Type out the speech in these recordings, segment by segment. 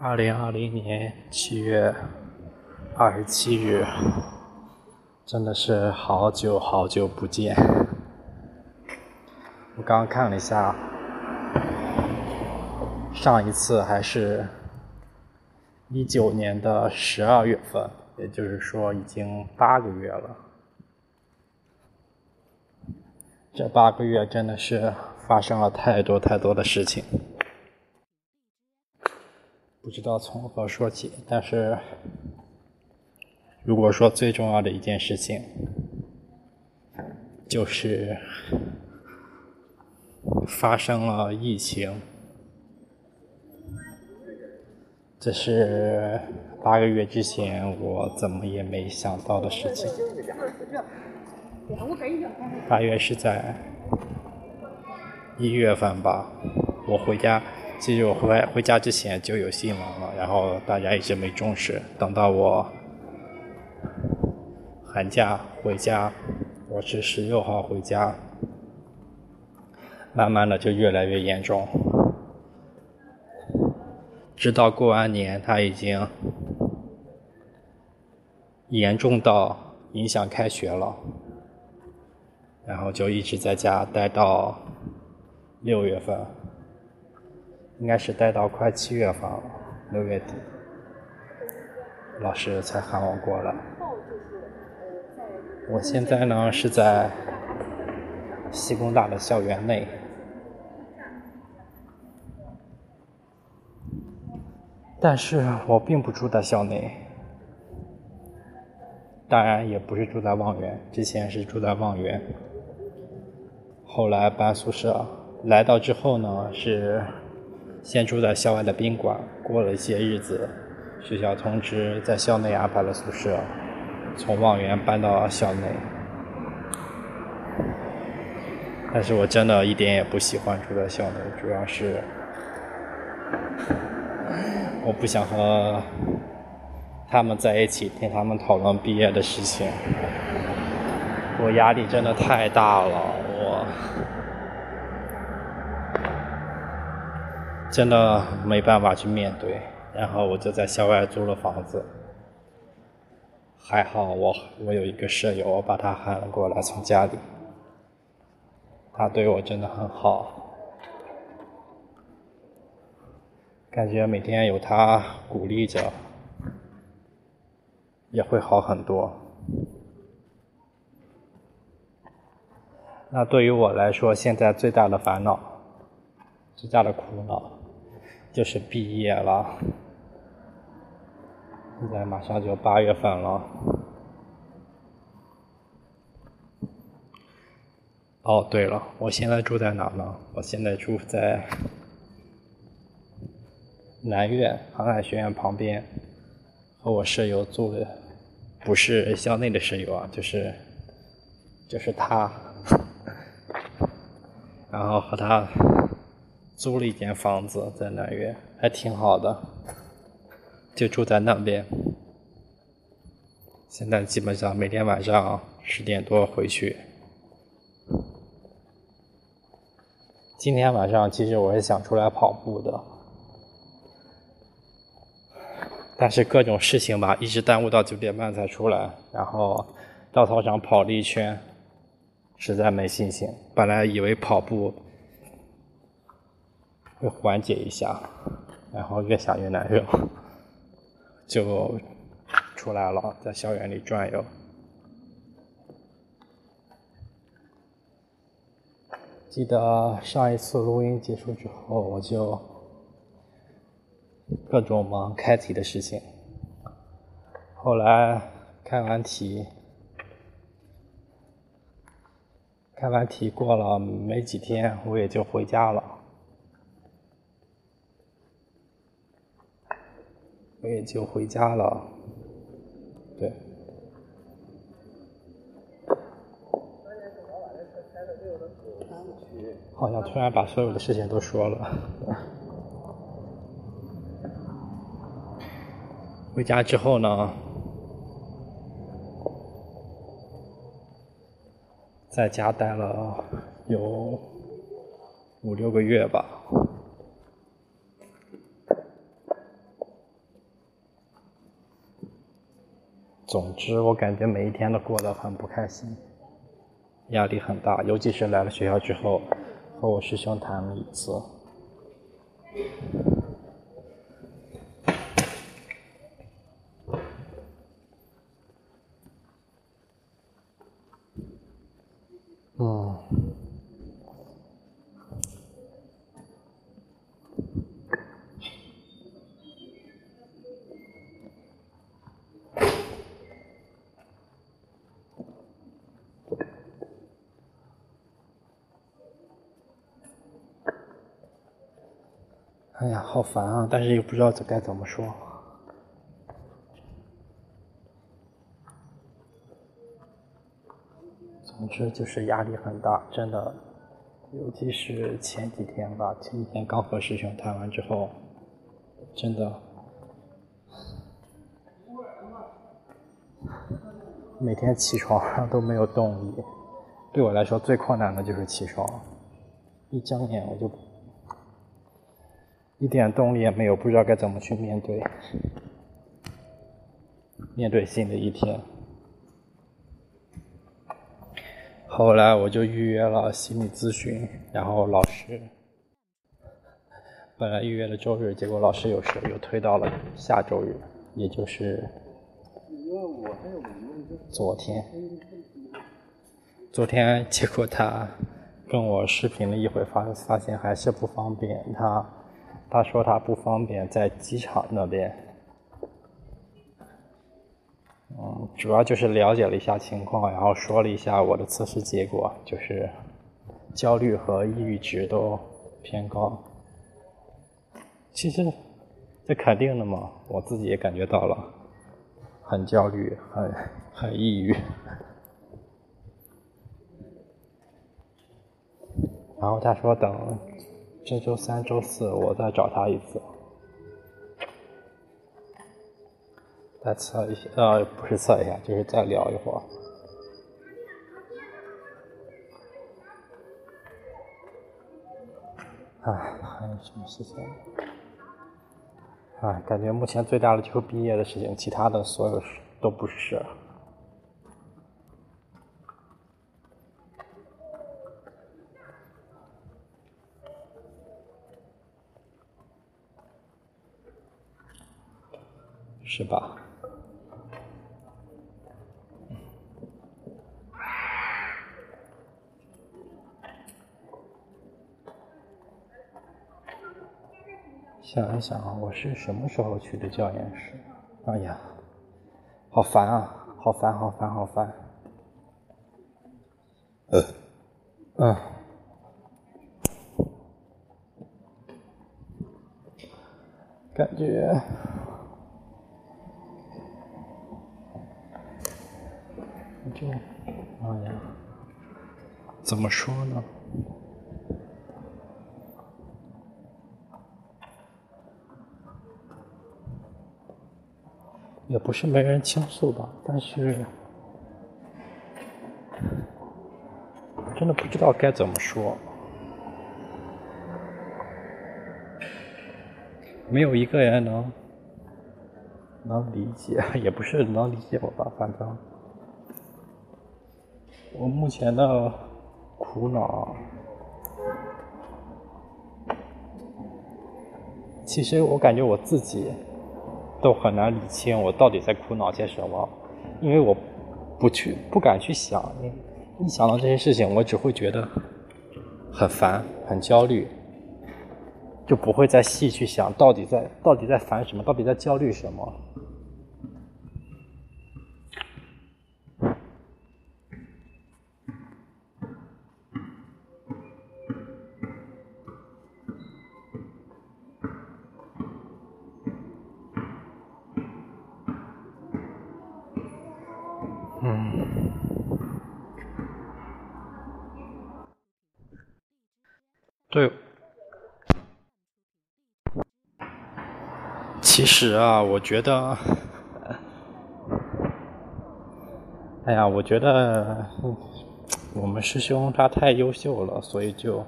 二零二零年七月二十七日，真的是好久好久不见。我刚刚看了一下，上一次还是一九年的十二月份，也就是说已经八个月了。这八个月真的是发生了太多太多的事情。不知道从何说起，但是如果说最重要的一件事情，就是发生了疫情，这是八个月之前我怎么也没想到的事情。大约是在一月份吧，我回家。其实我回回家之前就有新闻了，然后大家一直没重视。等到我寒假回家，我是十六号回家，慢慢的就越来越严重，直到过完年，他已经严重到影响开学了，然后就一直在家待到六月份。应该是待到快七月份了，六月底，老师才喊我过来。我现在呢是在西工大的校园内，但是我并不住在校内，当然也不是住在望园，之前是住在望园，后来搬宿舍，来到之后呢是。先住在校外的宾馆，过了一些日子，学校通知在校内安排了宿舍，从望园搬到校内。但是我真的一点也不喜欢住在校内，主要是我不想和他们在一起听他们讨论毕业的事情，我压力真的太大了，我。真的没办法去面对，然后我就在校外租了房子。还好我我有一个舍友，我把他喊了过来从家里。他对我真的很好，感觉每天有他鼓励着，也会好很多。那对于我来说，现在最大的烦恼，最大的苦恼。就是毕业了，现在马上就八月份了。哦，对了，我现在住在哪呢？我现在住在南苑航海学院旁边，和我舍友住的，不是校内的舍友啊，就是就是他，然后和他。租了一间房子在南苑，还挺好的，就住在那边。现在基本上每天晚上十点多回去。今天晚上其实我是想出来跑步的，但是各种事情吧，一直耽误到九点半才出来，然后到操场跑了一圈，实在没信心。本来以为跑步。会缓解一下，然后越想越难受，就出来了，在校园里转悠。记得上一次录音结束之后，我就各种忙开题的事情。后来开完题，开完题过了没几天，我也就回家了。我也就回家了，对。好像突然把所有的事情都说了。回家之后呢，在家待了有五六个月吧。总之，我感觉每一天都过得很不开心，压力很大，尤其是来了学校之后，和我师兄谈了一次。哎呀，好烦啊！但是又不知道怎该怎么说。总之就是压力很大，真的，尤其是前几天吧，前几天刚和师兄谈完之后，真的，每天起床都没有动力。对我来说最困难的就是起床，一睁眼我就。一点动力也没有，不知道该怎么去面对，面对新的一天。后来我就预约了心理咨询，然后老师本来预约了周日，结果老师有事又推到了下周日，也就是昨天。昨天结果他跟我视频了一会，发发现还是不方便，他。他说他不方便在机场那边，嗯，主要就是了解了一下情况，然后说了一下我的测试结果，就是焦虑和抑郁值都偏高。其实这肯定的嘛，我自己也感觉到了，很焦虑，很很抑郁。然后他说等。这周三、周四我再找他一次，再测一下，呃，不是测一下，就是再聊一会儿。唉，还有什么事情？唉，感觉目前最大的就是毕业的事情，其他的所有事都不是事。是吧？想一想啊，我是什么时候去的教研室？哎呀，好烦啊！好烦，好烦，好烦。呃，嗯，感觉。就，哎呀，怎么说呢？也不是没人倾诉吧，但是真的不知道该怎么说，没有一个人能能理解，也不是能理解我吧，反正。我目前的苦恼，其实我感觉我自己都很难理清我到底在苦恼些什么，因为我不去不敢去想，一想到这些事情，我只会觉得很烦、很焦虑，就不会再细去想到底在到底在烦什么，到底在焦虑什么。嗯对，其实啊，我觉得，哎呀，我觉得我们师兄他太优秀了，所以就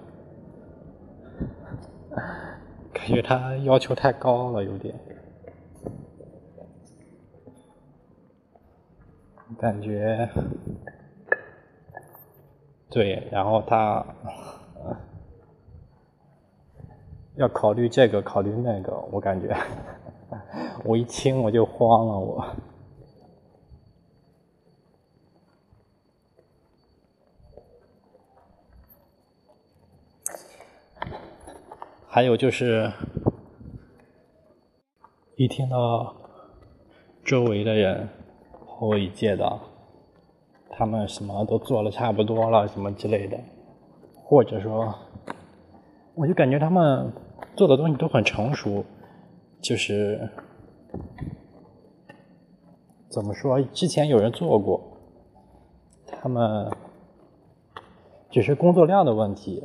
感觉他要求太高了，有点。感觉对，然后他要考虑这个，考虑那个，我感觉我一听我就慌了，我。还有就是，一听到周围的人和我一届的，他们什么都做的差不多了，什么之类的，或者说，我就感觉他们做的东西都很成熟，就是怎么说，之前有人做过，他们只是工作量的问题。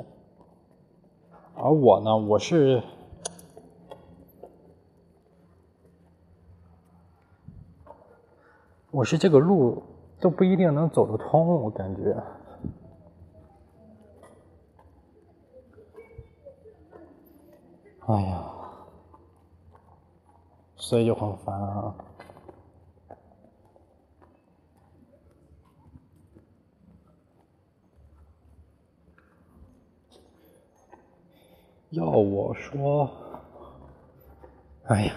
而我呢，我是，我是这个路都不一定能走得通，我感觉，哎呀，所以就很烦啊。要我说，哎呀，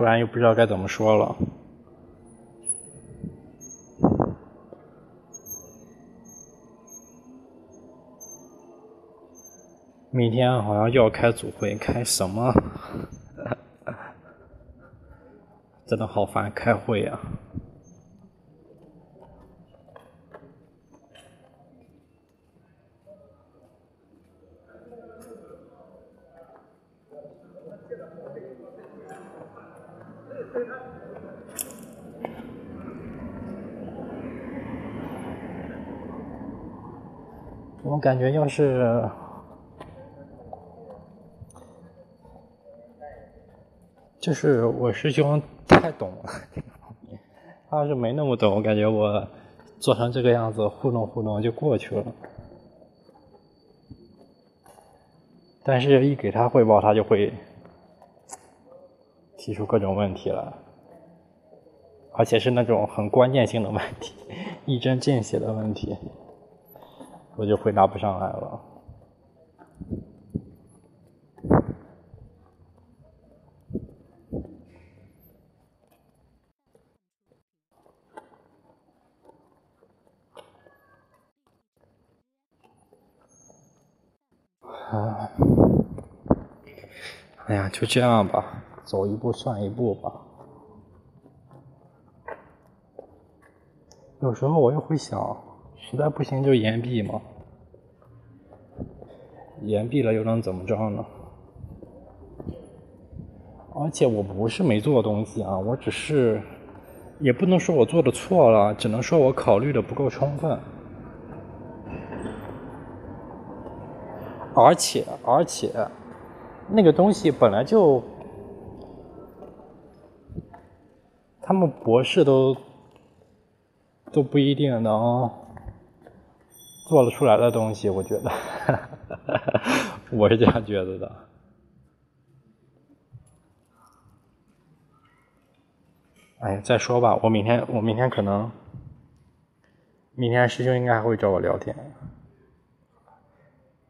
不然又不知道该怎么说了。明天好像又要开组会，开什么？真的好烦，开会呀！我感觉要是。就是我师兄太懂了，他要是没那么懂，我感觉我做成这个样子糊弄糊弄就过去了。但是，一给他汇报，他就会提出各种问题了，而且是那种很关键性的问题，一针见血的问题，我就回答不上来了。哎呀，就这样吧，走一步算一步吧。有时候我又会想，实在不行就延毕嘛，延毕了又能怎么着呢？而且我不是没做东西啊，我只是，也不能说我做的错了，只能说我考虑的不够充分。而且，而且，那个东西本来就，他们博士都都不一定能做得出来的东西，我觉得，我是这样觉得的。哎，再说吧，我明天，我明天可能，明天师兄应该还会找我聊天。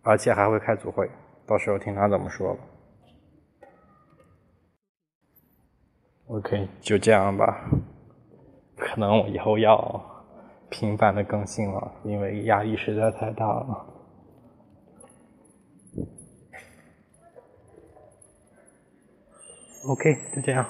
而且还会开组会，到时候听他怎么说吧。OK，就这样吧。可能我以后要频繁的更新了，因为压力实在太大了。OK，就这样。